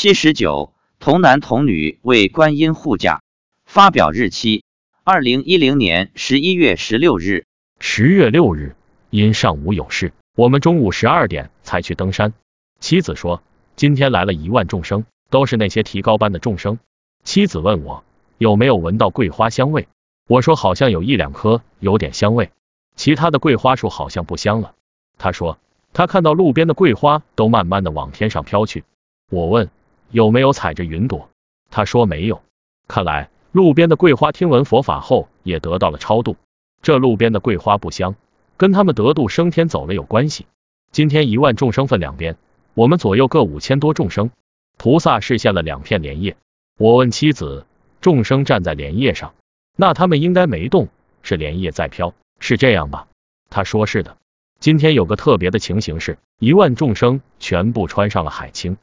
七十九，童男童女为观音护驾。发表日期：二零一零年十一月十六日。十月六日，因上午有事，我们中午十二点才去登山。妻子说，今天来了一万众生，都是那些提高班的众生。妻子问我有没有闻到桂花香味，我说好像有一两棵有点香味，其他的桂花树好像不香了。他说他看到路边的桂花都慢慢的往天上飘去。我问有没有踩着云朵，他说没有。看来路边的桂花听闻佛法后也得到了超度。这路边的桂花不香，跟他们得度升天走了有关系。今天一万众生分两边，我们左右各五千多众生，菩萨示现了两片莲叶。我问妻子，众生站在莲叶上，那他们应该没动，是莲叶在飘，是这样吧？他说是的。今天有个特别的情形是，一万众生全部穿上了海青，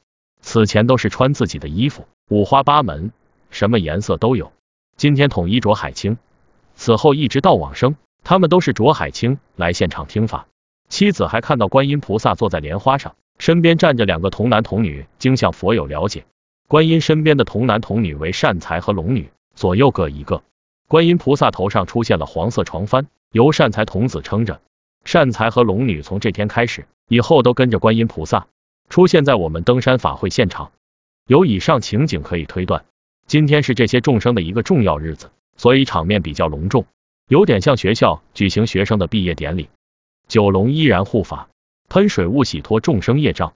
此前都是穿自己的衣服，五花八门，什么颜色都有。今天统一着海青。此后一直到往生，他们都是着海青来现场听法。妻子还看到观音菩萨坐在莲花上，身边站着两个童男童女，经向佛友了解。观音身边的童男童女为善财和龙女，左右各一个。观音菩萨头上出现了黄色床幡，由善财童子撑着。善财和龙女从这天开始，以后都跟着观音菩萨出现在我们登山法会现场。有以上情景可以推断，今天是这些众生的一个重要日子。所以场面比较隆重，有点像学校举行学生的毕业典礼。九龙依然护法，喷水雾洗脱众生业障。